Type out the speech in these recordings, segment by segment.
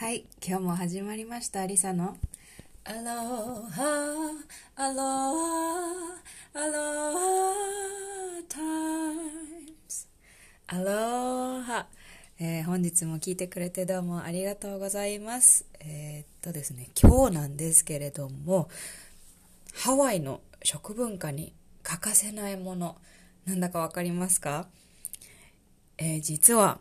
はい、今日も始まりました、リサの。アロハ、アロハ、アロハタイムズ。アローハ、えー本日も聞いてくれてどうもありがとうございます。えーっとですね、今日なんですけれども、ハワイの食文化に欠かせないもの、なんだかわかりますか？えー実は、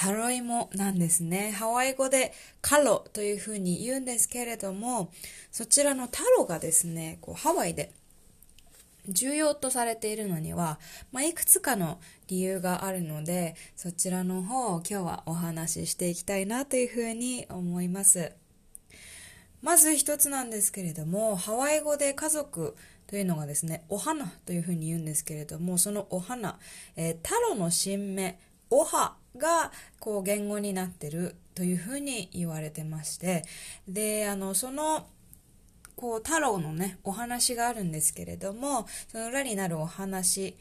タロイモなんですね。ハワイ語でカロというふうに言うんですけれども、そちらのタロがですね、こうハワイで重要とされているのには、まあ、いくつかの理由があるので、そちらの方を今日はお話ししていきたいなというふうに思います。まず一つなんですけれども、ハワイ語で家族というのがですね、お花というふうに言うんですけれども、そのお花、えー、タロの新芽、おはがこう言語になってるというふうに言われてまして、で、あの、そのこう太郎のねお話があるんですけれどもその裏になるお話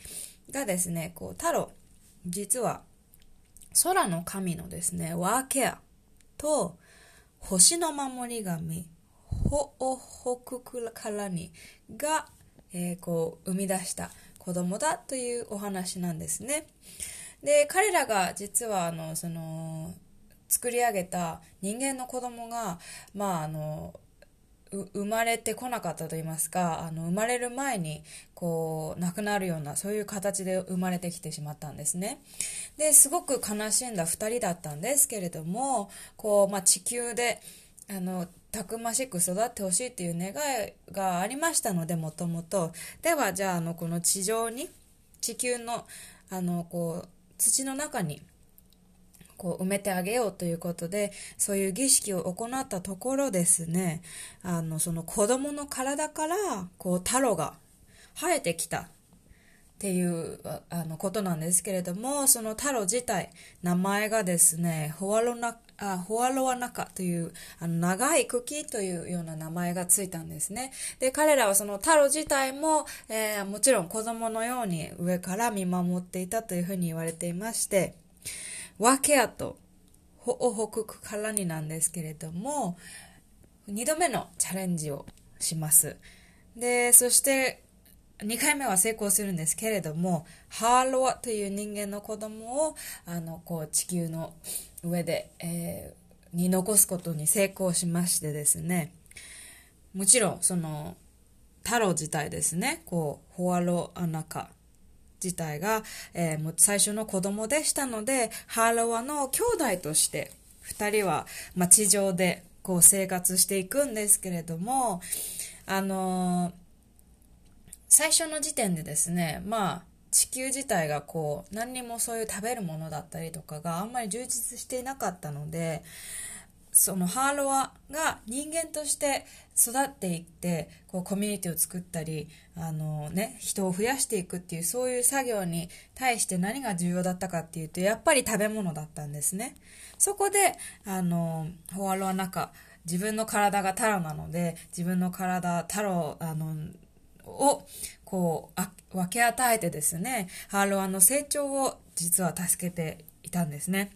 がですねこう太郎実は空の神のですねワーケアと星の守り神ホオホククカラニが、えーこう生み出した子供だというお話なんですね。で彼らが実はあのその作り上げた人間の子供がまああの生まれてこなかったと言いますかあの生まれる前にこう亡くなるようなそういう形で生まれてきてしまったんですね。ですごく悲しんだ2人だったんですけれどもこう、まあ、地球であのたくましく育ってほしいっていう願いがありましたのでもともと。ではじゃああのこの地上に地球のあのこう土の中にこう埋めてあげようということでそういう儀式を行ったところですね。あのその子供の体からこうタロが生えてきた。っていうあのことなんですけれどもそのタロ自体名前がですねホワロナあホワロワナカというあの長い茎というような名前がついたんですね。で彼らはそのタロ自体も、えーもちろん子供のように上から見守っていたというふうに言われていましてワケアとホオホククカラニなんですけれども2度目のチャレンジをします。でそして2回目は成功するんですけれどもハーロワという人間の子供をあのこう地球の上で、えーに残すことに成功しましてですね。もちろんその太郎自体ですねこうホワロアナカ自体が、えーもう最初の子供でしたのでハーロワの兄弟として2人は、まあ、地上でこう生活していくんですけれどもあのー最初の時点でですねまあ地球自体がこう何にもそういう食べるものだったりとかがあんまり充実していなかったのでそのハーロワが人間として育っていってこうコミュニティを作ったりあの、ね、人を増やしていくっていうそういう作業に対して何が重要だったかっていうとやっぱり食べ物だったんですね。そこであのホワロワなんか自分の体がタロなので自分の体タロあのをこう分け与えてですねハーロワの成長を実は助けていたんですね、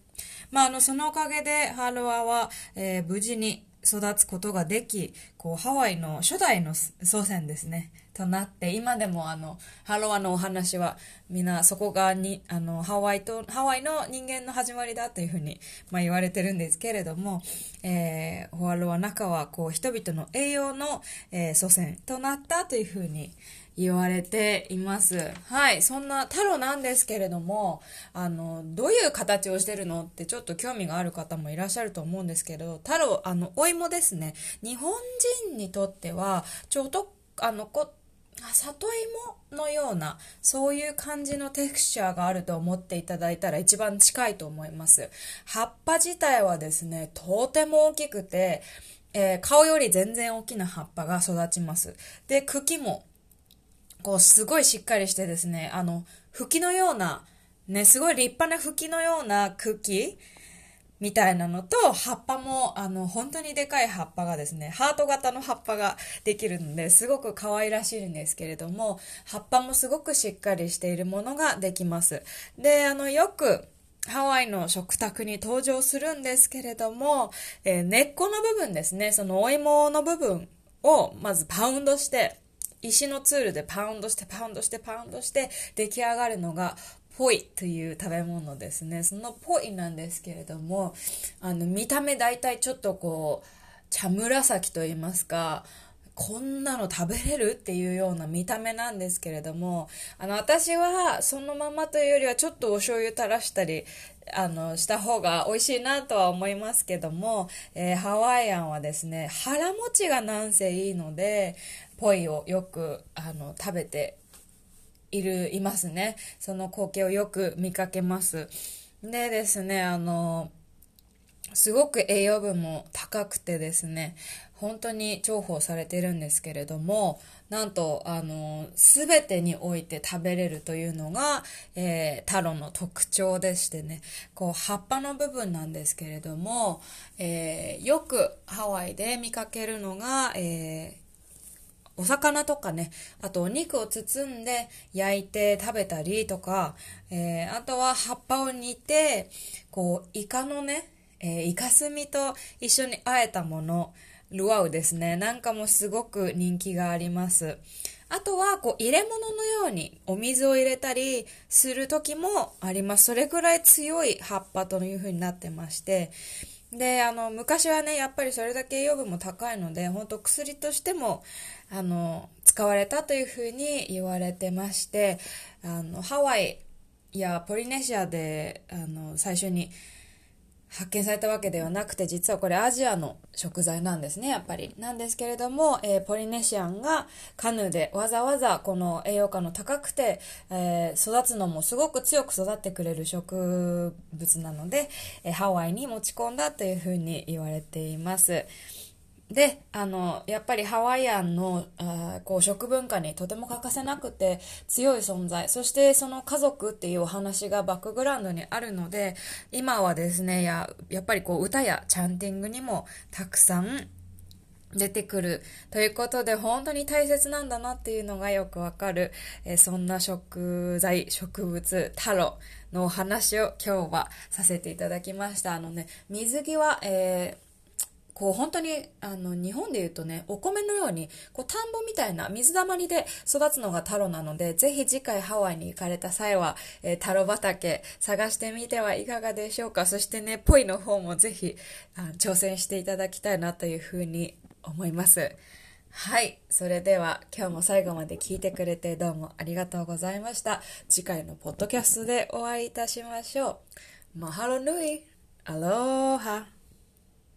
まあ、あのそのおかげでハーロワは、えー無事に育つことができこうハワイの初代の祖先ですね。となって今でもあのハロワのお話はみんなそこがにあのハワイとハワイの人間の始まりだというふうに、まあ、言われてるんですけれども、えー、ホワロワ中はこう人々の栄養の、えー祖先となったというふうに言われています。はい。そんなタロなんですけれども、あの、どういう形をしてるのってちょっと興味がある方もいらっしゃると思うんですけど、タロ、あの、お芋ですね。日本人にとっては、ちょっと、あの、こ、里芋のようなそういう感じのテクスチャーがあると思っていただいたら一番近いと思います。葉っぱ自体はですねとても大きくて、えー顔より全然大きな葉っぱが育ちます。で茎もこうすごいしっかりしてですねあの吹きのようなねすごい立派な吹きのような茎みたいなのと葉っぱもあの本当にでかい葉っぱがですねハート型の葉っぱができるのですごく可愛らしいんですけれども葉っぱもすごくしっかりしているものができます。であのよくハワイの食卓に登場するんですけれども、えー、根っこの部分ですね、そのお芋の部分をまずパウンドして、石のツールでパウンドしてパウンドしてパウンドして出来上がるのがポイという食べ物ですね。そのポイなんですけれども、あの見た目大体ちょっとこう、茶紫と言いますか、こんなの食べれるっていうような見た目なんですけれども、あの、私はそのままというよりはちょっとお醤油垂らしたり、あの、した方が美味しいなとは思いますけども、えー、ハワイアンはですね、腹持ちがなんせいいので、ポイをよく、あの、食べている、いますね。その光景をよく見かけます。でですね、あの、すごく栄養分も高くてですね、本当に重宝されてるんですけれども、なんと、あの、すべてにおいて食べれるというのが、えー、タロの特徴でしてね、こう、葉っぱの部分なんですけれども、えー、よくハワイで見かけるのが、えーお魚とかね、あとお肉を包んで焼いて食べたりとか、えー、あとは葉っぱを煮て、こう、イカのね、えー、イカスミと一緒に和えたもの、ルアウですね。なんかもすごく人気があります。あとは、こう、入れ物のようにお水を入れたりする時もあります。それぐらい強い葉っぱという風になってまして。で、あの、昔はね、やっぱりそれだけ栄養分も高いので、本当薬としても、あの、使われたというふうに言われてまして、あの、ハワイやポリネシアで、あの、最初に、発見されたわけではなくて、実はこれアジアの食材なんですね、やっぱり。なんですけれども、えー、ポリネシアンがカヌーでわざわざこの栄養価の高くて、えー、育つのもすごく強く育ってくれる植物なので、えー、ハワイに持ち込んだというふうに言われています。で、あの、やっぱりハワイアンの、あこう、食文化にとても欠かせなくて強い存在、そしてその家族っていうお話がバックグラウンドにあるので、今はですね、や、やっぱりこう、歌やチャンティングにもたくさん出てくる。ということで、本当に大切なんだなっていうのがよくわかる、え、そんな食材、植物、タロのお話を今日はさせていただきました。あのね、水着は、えーこう本当にあの日本で言うとねお米のようにこう田んぼみたいな水溜まりで育つのがタロなのでぜひ次回ハワイに行かれた際は、えー、タロ畑探してみてはいかがでしょうか。そしてねポイの方もぜひあ挑戦していただきたいなというふうに思います。はい。それでは今日も最後まで聞いてくれてどうもありがとうございました。次回のポッドキャストでお会いいたしましょう。マハロヌイ。アローハ。